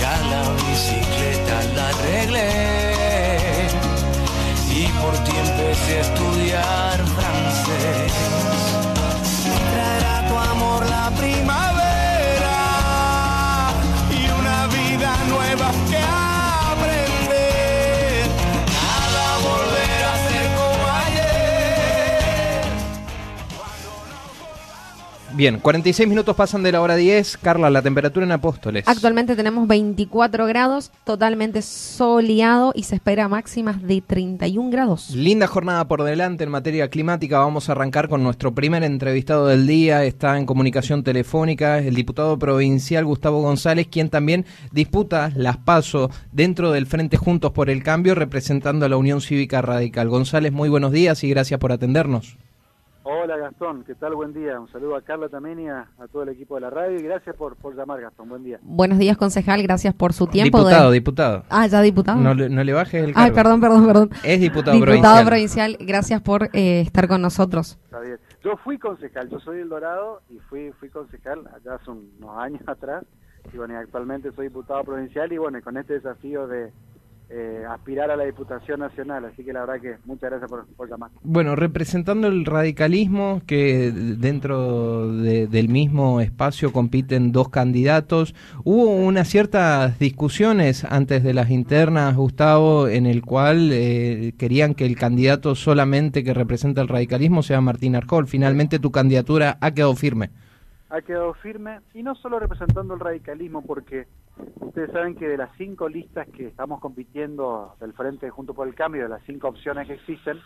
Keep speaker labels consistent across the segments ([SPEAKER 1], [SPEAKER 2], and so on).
[SPEAKER 1] Ya la bicicleta la arreglé. Y por ti empecé a estudiar francés. Traerá tu amor la primavera
[SPEAKER 2] Bien, 46 minutos pasan de la hora 10. Carla, la temperatura en Apóstoles.
[SPEAKER 3] Actualmente tenemos 24 grados, totalmente soleado y se espera máximas de 31 grados.
[SPEAKER 2] Linda jornada por delante en materia climática. Vamos a arrancar con nuestro primer entrevistado del día. Está en comunicación telefónica, el diputado provincial Gustavo González, quien también disputa las pasos dentro del Frente Juntos por el Cambio, representando a la Unión Cívica Radical. González, muy buenos días y gracias por atendernos.
[SPEAKER 4] Hola Gastón, ¿qué tal? Buen día. Un saludo a Carla también y a, a todo el equipo de la radio y gracias por, por llamar Gastón. Buen día.
[SPEAKER 3] Buenos días, concejal, gracias por su tiempo.
[SPEAKER 2] Diputado,
[SPEAKER 3] de-
[SPEAKER 2] diputado.
[SPEAKER 3] Ah, ya diputado.
[SPEAKER 2] No, le- no le bajes el
[SPEAKER 3] Ay,
[SPEAKER 2] cargo.
[SPEAKER 3] perdón, perdón, perdón.
[SPEAKER 2] Es diputado,
[SPEAKER 3] Diputado
[SPEAKER 2] provincial.
[SPEAKER 3] provincial, gracias por eh, estar con nosotros.
[SPEAKER 4] Está bien. Yo fui concejal, yo soy el Dorado y fui fui concejal allá hace unos años atrás y bueno, y actualmente soy diputado provincial y bueno, y con este desafío de eh, aspirar a la Diputación Nacional, así que la verdad que muchas gracias por, por llamar.
[SPEAKER 2] Bueno, representando el radicalismo, que dentro de- del mismo espacio compiten dos candidatos, hubo unas ciertas discusiones antes de las internas, Gustavo, en el cual eh, querían que el candidato solamente que representa el radicalismo sea Martín Arjol. Finalmente tu candidatura ha quedado firme.
[SPEAKER 4] ha quedado firme y no solo representando el radicalismo porque ustedes saben que de las cinco listas que estamos compitiendo del Frente Junto por el Cambio, de las cinco opciones que existen,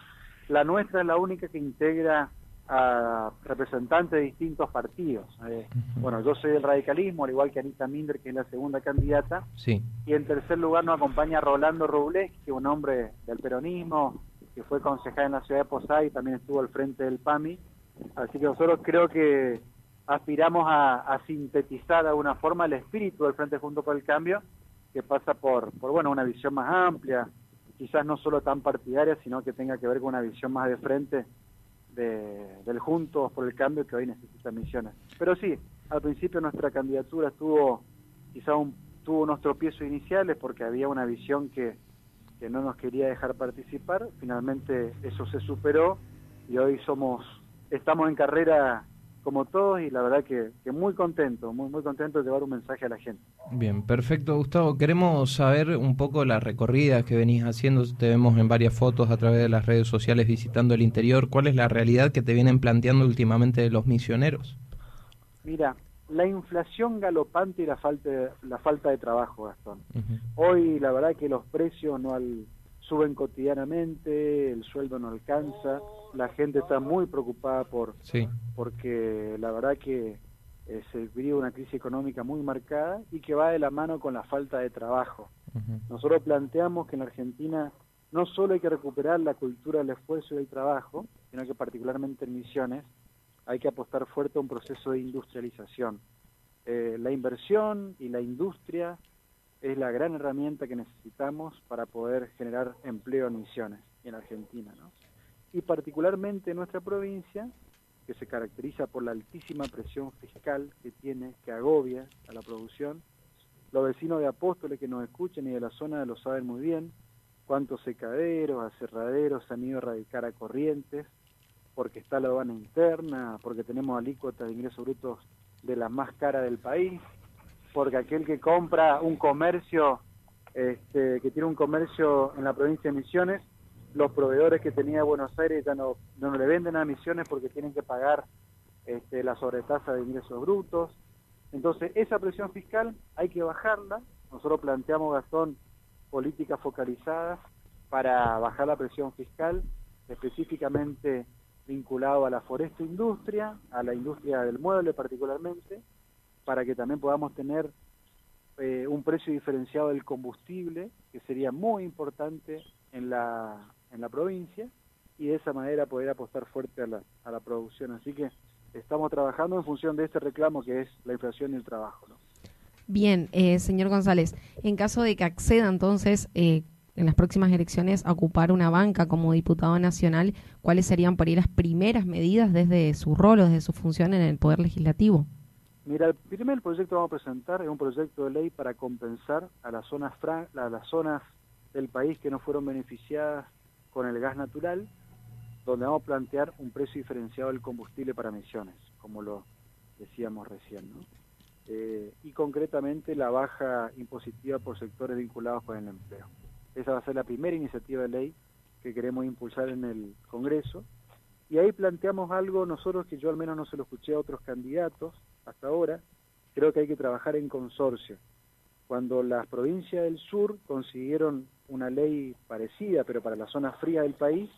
[SPEAKER 4] la nuestra es la única que integra a representantes de distintos partidos. Eh, Bueno, yo soy del radicalismo, al igual que Anita Minder, que es la segunda candidata,
[SPEAKER 2] Sí.
[SPEAKER 4] y en tercer lugar nos acompaña Rolando Robles, que es un hombre del peronismo, que fue concejal en la ciudad de Posay y también estuvo al frente del PAMI. Así que nosotros creo que aspiramos a, a sintetizar de alguna forma el espíritu del Frente Junto por el Cambio, que pasa por, por bueno, una visión más amplia, quizás no solo tan partidaria, sino que tenga que ver con una visión más de frente de- del Juntos por el Cambio que hoy necesita Misiones. Pero sí, al principio nuestra candidatura estuvo quizá un, tuvo unos tropiezos iniciales porque había una visión que, que no nos quería dejar participar. Finalmente eso se superó y hoy somos estamos en carrera como todos y la verdad que, que muy contento, muy muy contento de llevar un mensaje a la gente.
[SPEAKER 2] Bien, perfecto, Gustavo. Queremos saber un poco la recorrida que venís haciendo. Te vemos en varias fotos a través de las redes sociales visitando el interior. ¿Cuál es la realidad que te vienen planteando últimamente los misioneros?
[SPEAKER 4] Mira, la inflación galopante y la falta de, la falta de trabajo, Gastón. Hoy la verdad que los precios no al- suben cotidianamente, el sueldo no alcanza, la gente está muy preocupada por
[SPEAKER 2] Sí.
[SPEAKER 4] porque la verdad que eh, se vive una crisis económica muy marcada y que va de la mano con la falta de trabajo. Nosotros planteamos que en la Argentina no solo hay que recuperar la cultura del esfuerzo y del trabajo, sino que particularmente en Misiones hay que apostar fuerte a un proceso de industrialización. Eh, la inversión y la industria es la gran herramienta que necesitamos para poder generar empleo en Misiones en Argentina. ¿no? Y particularmente en nuestra provincia, que se caracteriza por la altísima presión fiscal que tiene, que agobia a la producción, los vecinos de Apóstoles que nos escuchen y de la zona lo saben muy bien, cuántos secaderos, aserraderos se han ido a radicar a Corrientes, porque está la aduana interna, porque tenemos alícuotas de ingresos brutos de la más cara del país, porque aquel que compra un comercio, este, que tiene un comercio en la provincia de Misiones, los proveedores que tenía Buenos Aires ya no, no le venden a Misiones porque tienen que pagar este, la sobretasa de ingresos brutos. Entonces, esa presión fiscal hay que bajarla. Nosotros planteamos, Gastón, políticas focalizadas para bajar la presión fiscal, específicamente vinculado a la foresta industria, a la industria del mueble particularmente, para que también podamos tener eh, un precio diferenciado del combustible, que sería muy importante en la, en la provincia, y de esa manera poder apostar fuerte a la, a la producción. Así que estamos trabajando en función de este reclamo que es la inflación y el trabajo.
[SPEAKER 3] Bien, eh, señor González, en caso de que acceda entonces eh, en las próximas elecciones a ocupar una banca como diputado nacional, ¿cuáles serían por ahí las primeras medidas desde su rol o desde su función en el Poder Legislativo?
[SPEAKER 4] Mira, el primer proyecto que vamos a presentar es un proyecto de ley para compensar a las zonas, a las zonas del país que no fueron beneficiadas con el gas natural, donde vamos a plantear un precio diferenciado del combustible para emisiones, como lo decíamos recién. ¿no? Eh, y concretamente la baja impositiva por sectores vinculados con el empleo. Esa va a ser la primera iniciativa de ley que queremos impulsar en el Congreso. Y ahí planteamos algo nosotros que yo al menos no se lo escuché a otros candidatos hasta ahora. Creo que hay que trabajar en consorcio. Cuando las provincias del sur consiguieron una ley parecida, pero para la zona fría del país,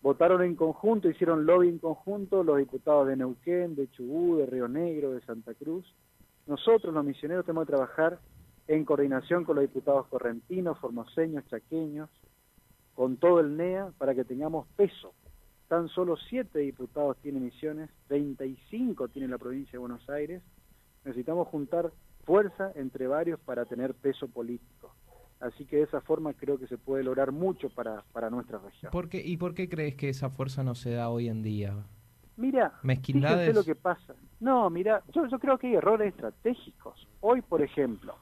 [SPEAKER 4] votaron en conjunto, hicieron lobby en conjunto los diputados de Neuquén, de Chubú, de Río Negro, de Santa Cruz, nosotros los misioneros tenemos que trabajar en coordinación con los diputados correntinos, formoseños, chaqueños, con todo el NEA para que tengamos peso. Tan solo siete diputados tienen misiones, 25 tiene la provincia de Buenos Aires. Necesitamos juntar fuerza entre varios para tener peso político. Así que de esa forma creo que se puede lograr mucho para, para nuestra región.
[SPEAKER 2] ¿Por qué, ¿Y por qué crees que esa fuerza no se da hoy en día?
[SPEAKER 4] Mira, fíjense lo que pasa. No, mira, yo, yo creo que hay errores estratégicos. Hoy, por ejemplo,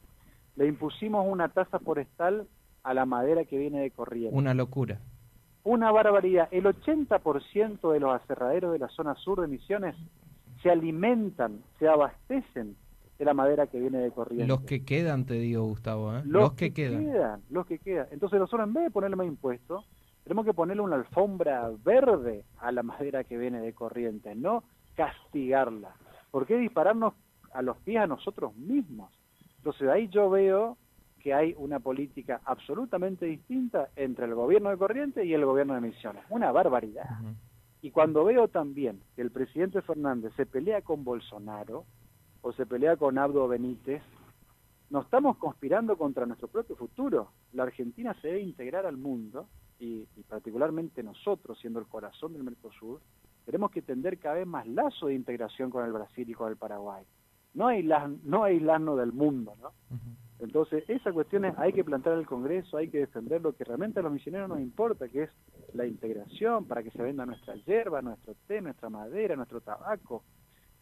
[SPEAKER 4] le impusimos una tasa forestal a la madera que viene de corriente.
[SPEAKER 2] Una locura.
[SPEAKER 4] Una barbaridad. El 80% de los aserraderos de la zona sur de Misiones se alimentan, se abastecen de la madera que viene de corriente.
[SPEAKER 2] Los que quedan, te digo, Gustavo. ¿eh?
[SPEAKER 4] Los, que, quedan. Los que quedan. Entonces nosotros en vez de ponerle más impuestos, tenemos que ponerle una alfombra verde a la madera que viene de corriente, no castigarla. ¿Por qué dispararnos a los pies a nosotros mismos? Entonces ahí yo veo que hay una política absolutamente distinta entre el gobierno de Corriente y el gobierno de Misiones. Una barbaridad. Y cuando veo también que el presidente Fernández se pelea con Bolsonaro o se pelea con Abdo Benítez, nos estamos conspirando contra nuestro propio futuro. La Argentina se debe integrar al mundo y, particularmente nosotros, siendo el corazón del Mercosur, tenemos que tender cada vez más lazos de integración con el Brasil y con el Paraguay. No, hay no del mundo, ¿no? Entonces, esas cuestiones hay que plantar en el Congreso, hay que defender lo que realmente a los misioneros nos importa, que es la integración para que se venda nuestra hierba, nuestro té, nuestra madera, nuestro tabaco,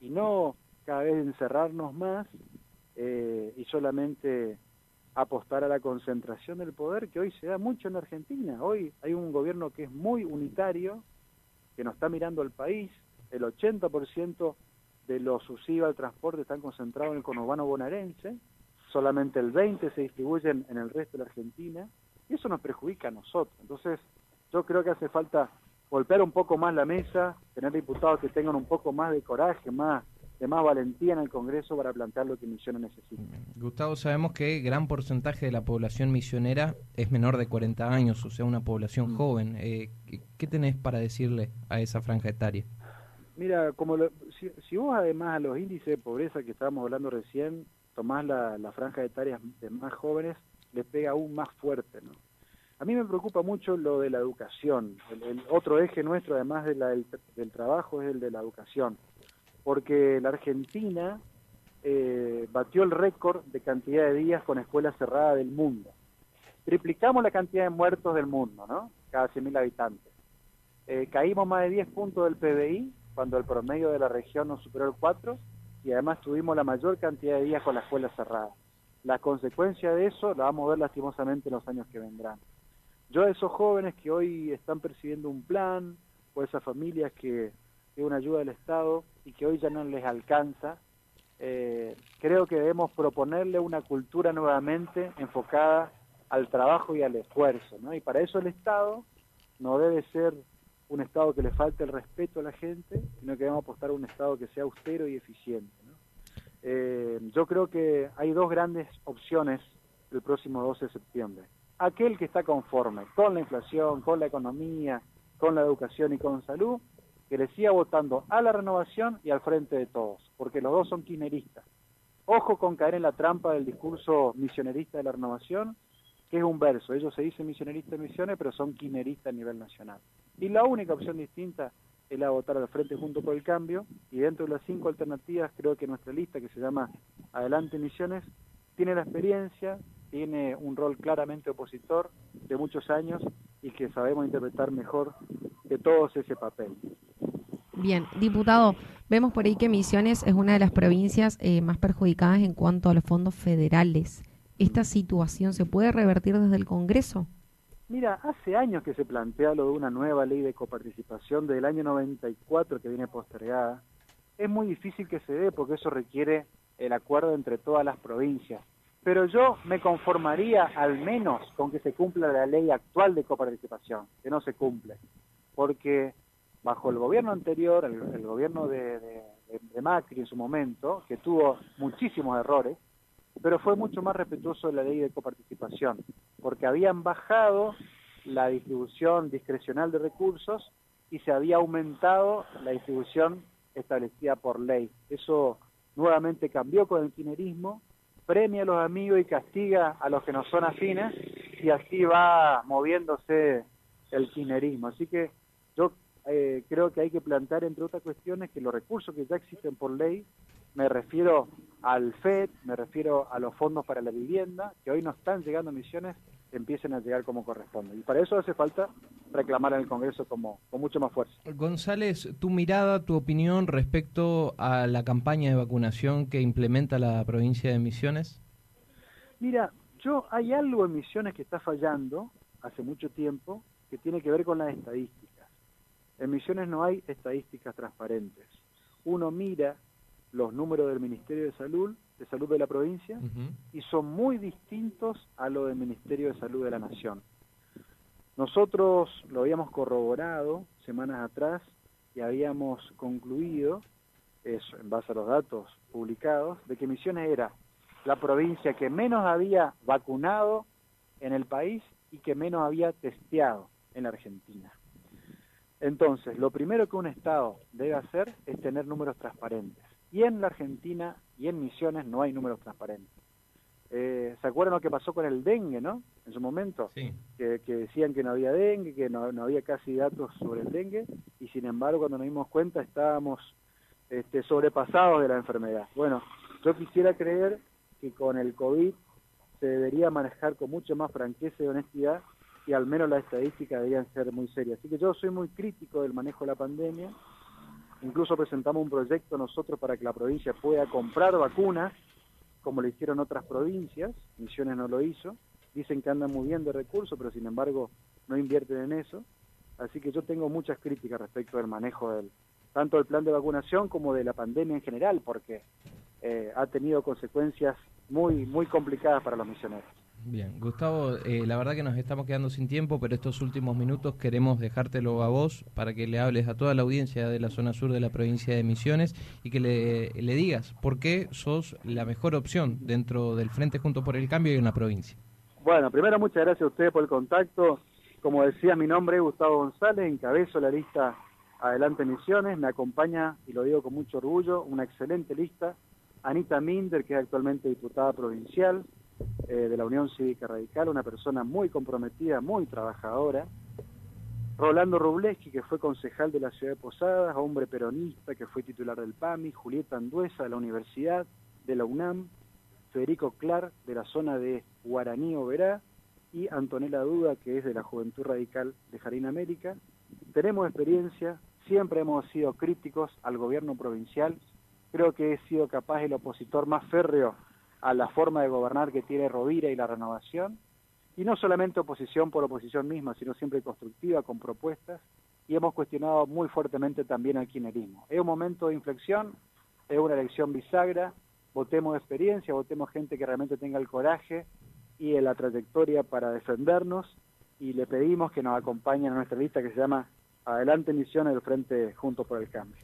[SPEAKER 4] y no cada vez encerrarnos más eh, y solamente apostar a la concentración del poder que hoy se da mucho en Argentina. Hoy hay un gobierno que es muy unitario, que no está mirando al país, el 80% de los subsidios al transporte están concentrados en el conurbano bonaerense, solamente el 20% se distribuyen en el resto de la Argentina, y eso nos perjudica a nosotros. Entonces, yo creo que hace falta golpear un poco más la mesa, tener diputados que tengan un poco más de coraje, más de más valentía en el Congreso para plantear lo que Misiones necesita.
[SPEAKER 2] Gustavo, sabemos que gran porcentaje de la población misionera es menor de 40 años, o sea, una población mm. joven. Eh, ¿Qué tenés para decirle a esa franja etaria?
[SPEAKER 4] Mira, como si, vos además a los índices de pobreza que estábamos hablando recién, tomás la, la franja etaria de más jóvenes, les pega aún más fuerte, ¿no? A mí me preocupa mucho lo de la educación. El, otro eje nuestro, además de la, del trabajo, es el de la educación porque la Argentina eh, batió el récord de cantidad de días con escuelas cerradas del mundo. Triplicamos la cantidad de muertos del mundo, ¿no? Cada 100.000 habitantes. Eh, caímos más de 10 puntos del PBI cuando el promedio de la región nos superó el 4 y además tuvimos la mayor cantidad de días con la escuela cerrada. La consecuencia de eso la vamos a ver lastimosamente en los años que vendrán. Yo a esos jóvenes que hoy están percibiendo un plan, o esas familias que de una ayuda del Estado y que hoy ya no les alcanza, eh, creo que debemos proponerle una cultura nuevamente enfocada al trabajo y al esfuerzo, ¿no? Y para eso el Estado no debe ser un Estado que le falte el respeto a la gente, sino que debemos apostar a un Estado que sea austero y eficiente. Eh, yo creo que hay dos grandes opciones el próximo 12 de septiembre. Aquel que está conforme con la inflación, con la economía, con la educación y con salud, que le siga votando a la renovación y al frente de todos, porque los dos son quineristas. Ojo con caer en la trampa del discurso misionerista de la renovación, que es un verso. Ellos se dicen misioneristas de misiones, pero son quineristas a nivel nacional. Y la única opción distinta es la votar al Frente Junto por el Cambio, y dentro de las cinco alternativas creo que nuestra lista, que se llama Adelante Misiones, tiene la experiencia, tiene un rol claramente opositor de muchos años y que sabemos interpretar mejor que todos ese papel.
[SPEAKER 3] Bien, diputado, vemos por ahí que Misiones es una de las provincias eh, más perjudicadas en cuanto a los fondos federales. ¿Esta situación se puede revertir desde el Congreso?
[SPEAKER 4] Mira, hace años que se plantea lo de una nueva ley de coparticipación del año 94 que viene postergada. Es muy difícil que se dé porque eso requiere el acuerdo entre todas las provincias. Pero yo me conformaría al menos con que se cumpla la ley actual de coparticipación, que no se cumple. Porque bajo el gobierno anterior, el, gobierno de, Macri en su momento, que tuvo muchísimos errores, pero fue mucho más respetuoso de la ley de coparticipación, porque habían bajado la distribución discrecional de recursos y se había aumentado la distribución establecida por ley. Eso nuevamente cambió con el kinerismo, premia a los amigos y castiga a los que no son afines, y así va moviéndose el kinerismo. Así que yo eh, creo que hay que plantar, entre otras cuestiones, que los recursos que ya existen por ley, me refiero al FED, me refiero a los fondos para la vivienda, que hoy no están llegando misiones, empiecen a llegar como corresponde. Y para eso hace falta reclamar en el Congreso como, con mucho más fuerza.
[SPEAKER 2] González, tu mirada, tu opinión respecto a la campaña de vacunación que implementa la provincia de Misiones.
[SPEAKER 4] Mira, yo hay algo en Misiones que está fallando hace mucho tiempo que tiene que ver con las estadísticas. En Misiones no hay estadísticas transparentes. Uno mira los números del Ministerio de Salud, de Salud de la provincia, y son muy distintos a los del Ministerio de Salud de la Nación. Nosotros lo habíamos corroborado semanas atrás y habíamos concluido, eso, en base a los datos publicados, de que Misiones era la provincia que menos había vacunado en el país y que menos había testeado en la Argentina. Entonces, lo primero que un Estado debe hacer es tener números transparentes. Y en la Argentina y en Misiones no hay números transparentes. Eh, ¿Se acuerdan lo que pasó con el dengue, no? En su momento,
[SPEAKER 2] sí.
[SPEAKER 4] que, decían que no había dengue, que no, había casi datos sobre el dengue, y sin embargo, cuando nos dimos cuenta, estábamos este, sobrepasados de la enfermedad. Bueno, yo quisiera creer que con el COVID se debería manejar con mucho más franqueza y honestidad y al menos las estadísticas deberían ser muy serias. Así que yo soy muy crítico del manejo de la pandemia. Incluso presentamos un proyecto nosotros para que la provincia pueda comprar vacunas, como lo hicieron otras provincias. Misiones no lo hizo. Dicen que andan muy bien de recursos, pero sin embargo no invierten en eso. Así que yo tengo muchas críticas respecto del manejo tanto del plan de vacunación como de la pandemia en general, porque eh, ha tenido consecuencias muy muy complicadas para los misioneros.
[SPEAKER 2] Bien, Gustavo, eh, la verdad que nos estamos quedando sin tiempo, pero estos últimos minutos queremos dejártelo a vos para que le hables a toda la audiencia de la zona sur de la provincia de Misiones y que le, le digas por qué sos la mejor opción dentro del Frente Junto por el Cambio y en la provincia.
[SPEAKER 4] Bueno, primero muchas gracias a ustedes por el contacto. Como decía, mi nombre es Gustavo González, encabezo la lista Adelante Misiones, me acompaña, y lo digo con mucho orgullo, una excelente lista, Anita Minder, que es actualmente diputada provincial, eh, de la Unión Cívica Radical, una persona muy comprometida, muy trabajadora. Rolando Rubleski, que fue concejal de la ciudad de Posadas, hombre peronista que fue titular del PAMI, Julieta Anduesa de la Universidad, de la UNAM, Federico Clar de la zona de Guaraní Oberá y Antonella Duda, que es de la Juventud Radical de Jarín América. Tenemos experiencia, siempre hemos sido críticos al gobierno provincial, creo que he sido capaz el opositor más férreo a la forma de gobernar que tiene Rovira y la renovación, y no solamente oposición por oposición misma, sino siempre constructiva, con propuestas, y hemos cuestionado muy fuertemente también al quinerismo. Es un momento de inflexión, es una elección bisagra, votemos experiencia, votemos gente que realmente tenga el coraje y la trayectoria para defendernos, y le pedimos que nos acompañen a nuestra lista que se llama Adelante Misiones del Frente Juntos por el Cambio.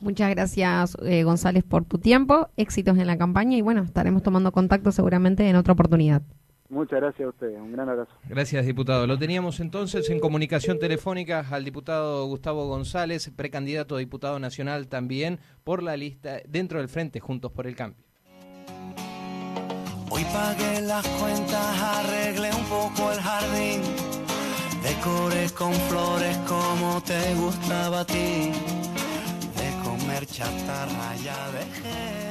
[SPEAKER 3] Muchas gracias, eh, González, por tu tiempo. Éxitos en la campaña y bueno, estaremos tomando contacto seguramente en otra oportunidad.
[SPEAKER 4] Muchas gracias a ustedes, un gran abrazo.
[SPEAKER 2] Gracias, diputado. Lo teníamos entonces en comunicación telefónica al diputado Gustavo González, precandidato a diputado nacional también por la lista dentro del Frente Juntos por el Cambio.
[SPEAKER 1] Hoy pagué las cuentas, arreglé un poco el jardín, decoré con flores como te gustaba a ti, comer chatarra ya dejé